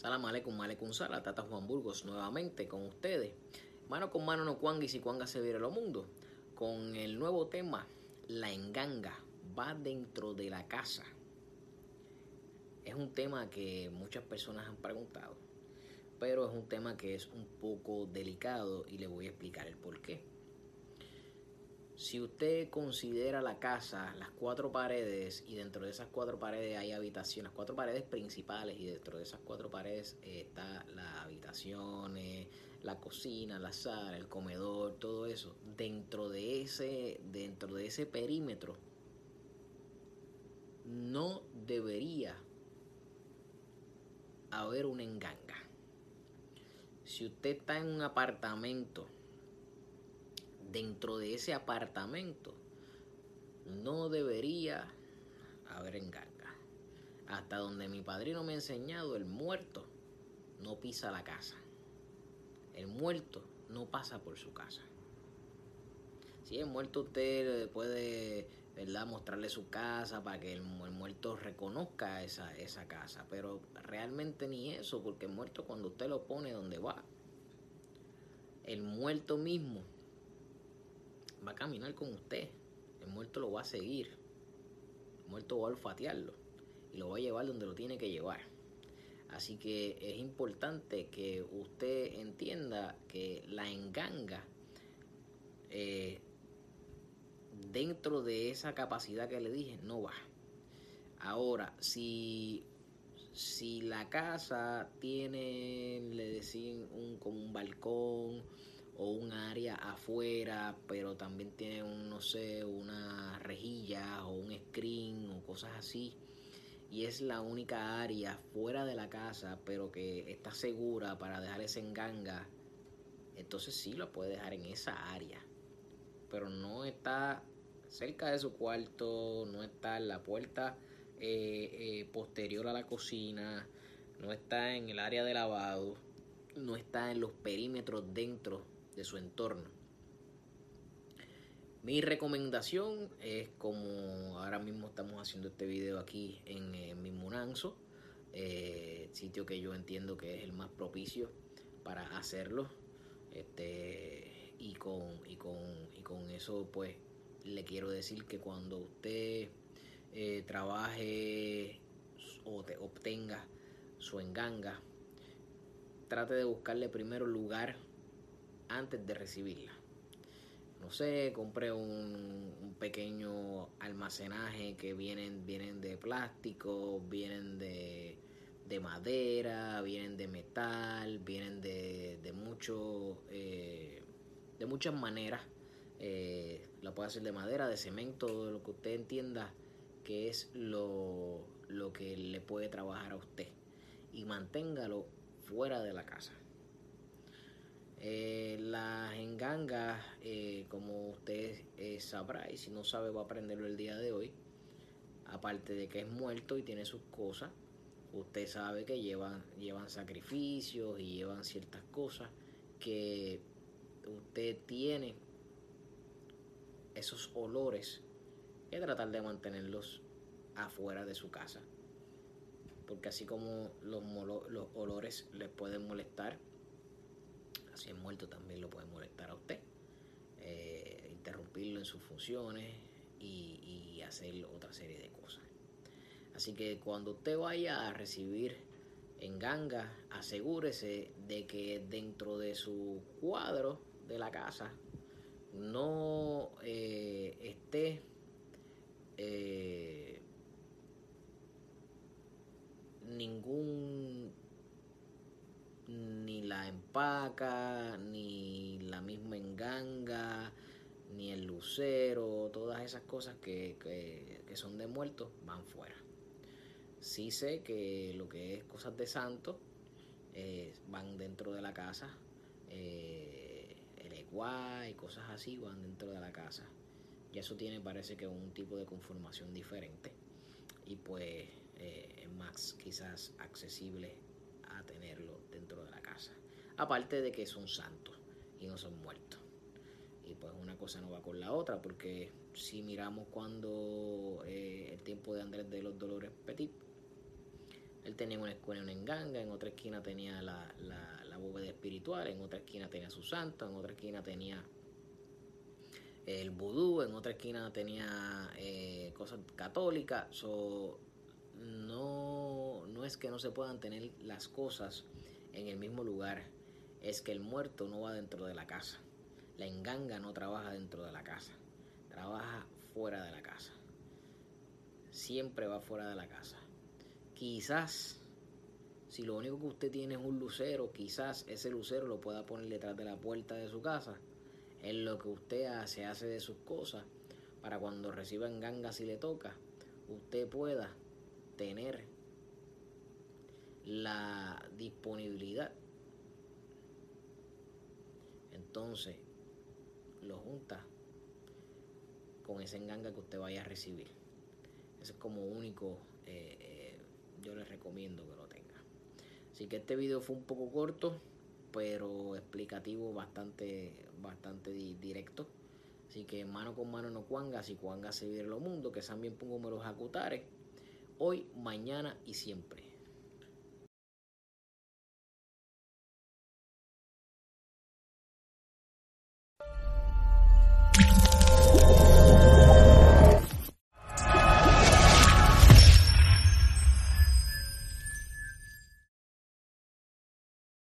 Salam aleikum, aleikum sala, Tata Juan Burgos nuevamente con ustedes. Mano con mano no cuanga y si cuanga se viera lo mundo. Con el nuevo tema, la enganga va dentro de la casa. Es un tema que muchas personas han preguntado, pero es un tema que es un poco delicado y le voy a explicar el por qué. Si usted considera la casa, las cuatro paredes, y dentro de esas cuatro paredes hay habitaciones, cuatro paredes principales, y dentro de esas cuatro paredes eh, está las habitaciones, la cocina, la sala, el comedor, todo eso, dentro de ese, dentro de ese perímetro, no debería haber una enganga. Si usted está en un apartamento, dentro de ese apartamento no debería haber enganga. Hasta donde mi padrino me ha enseñado, el muerto no pisa la casa. El muerto no pasa por su casa. Si el muerto usted puede ¿verdad? mostrarle su casa para que el, muerto reconozca esa, esa casa, pero realmente ni eso, porque el muerto cuando usted lo pone donde va, el muerto mismo va a caminar con usted. El muerto lo va a seguir. El muerto va a olfatearlo y lo va a llevar donde lo tiene que llevar. Así que es importante que usted entienda que la enganga eh, dentro de esa capacidad que le dije no va. Ahora, si, si la casa tiene, le decían, un, como un balcón, o un área afuera, pero también tiene un, no sé, una rejilla o un screen o cosas así. Y es la única área fuera de la casa, pero que está segura para dejar ese enganga. Entonces sí lo puede dejar en esa área. Pero no está cerca de su cuarto, no está en la puerta eh, eh, posterior a la cocina, no está en el área de lavado, no está en los perímetros dentro de su entorno. Mi recomendación es como ahora mismo estamos haciendo este video aquí en, mi Munanzo, eh, sitio que yo entiendo que es el más propicio para hacerlo. Este, y, con, y, con, y con eso pues le quiero decir que cuando usted eh, trabaje o te obtenga su enganga, trate de buscarle primero lugar antes de recibirla. No sé, compré un, pequeño almacenaje que vienen, vienen de plástico, vienen de, madera, vienen de metal, vienen de, de mucho, eh, de muchas maneras. Eh, la puede hacer de madera, de cemento, lo que usted entienda que es lo, lo que le puede trabajar a usted. Y manténgalo fuera de la casa. Eh, las engangas, eh, como usted eh, sabrá, y si no sabe va a aprenderlo el día de hoy, aparte de que es muerto y tiene sus cosas, usted sabe que llevan, llevan sacrificios y llevan ciertas cosas que usted tiene esos olores que tratar de mantenerlos afuera de su casa. Porque así como los, los olores les pueden molestar, si es muerto también lo puede molestar a usted, eh, interrumpirlo en sus funciones y, hacer otra serie de cosas. Así que cuando usted vaya a recibir en ganga, asegúrese de que dentro de su cuadro de la casa no eh, esté eh, ningún ni empaca, ni la misma enganga, ni el lucero, todas esas cosas que, son de muertos van fuera. Sí sé que lo que es cosas de santo eh, van dentro de la casa, eh, el eguá y cosas así van dentro de la casa. Y eso tiene parece que un tipo de conformación diferente y pues eh, es más quizás accesible tenerlo dentro de la casa. Aparte de que son santos y no son muertos. Y pues una cosa no va con la otra, porque si miramos cuando eh, el tiempo de Andrés de los Dolores Petit, el tenía una escuela en Enganga, en otra esquina tenía la, la, la bóveda espiritual, en otra esquina tenía su santo, en otra esquina tenía el vudú, en otra esquina tenía eh, cosas católicas. So, no, no es que no se puedan tener las cosas en el mismo lugar, es que el muerto no va dentro de la casa. La enganga no trabaja dentro de la casa, trabaja fuera de la casa. Siempre va fuera de la casa. Quizás, si lo único que usted tiene es un lucero, quizás ese lucero lo pueda poner detrás de la puerta de su casa. En lo que usted hace, hace de sus cosas, para cuando reciba enganga si le toca, usted pueda tener la disponibilidad. Entonces, lo junta con ese enganga que usted vaya a recibir. Ese es como único, eh, eh, yo les recomiendo que lo tenga. Así que este video fue un poco corto, pero explicativo, bastante, bastante directo. Así que mano con mano no cuanga, si cuanga se vive lo mundo, que también pongo números acutares hoy, mañana y siempre.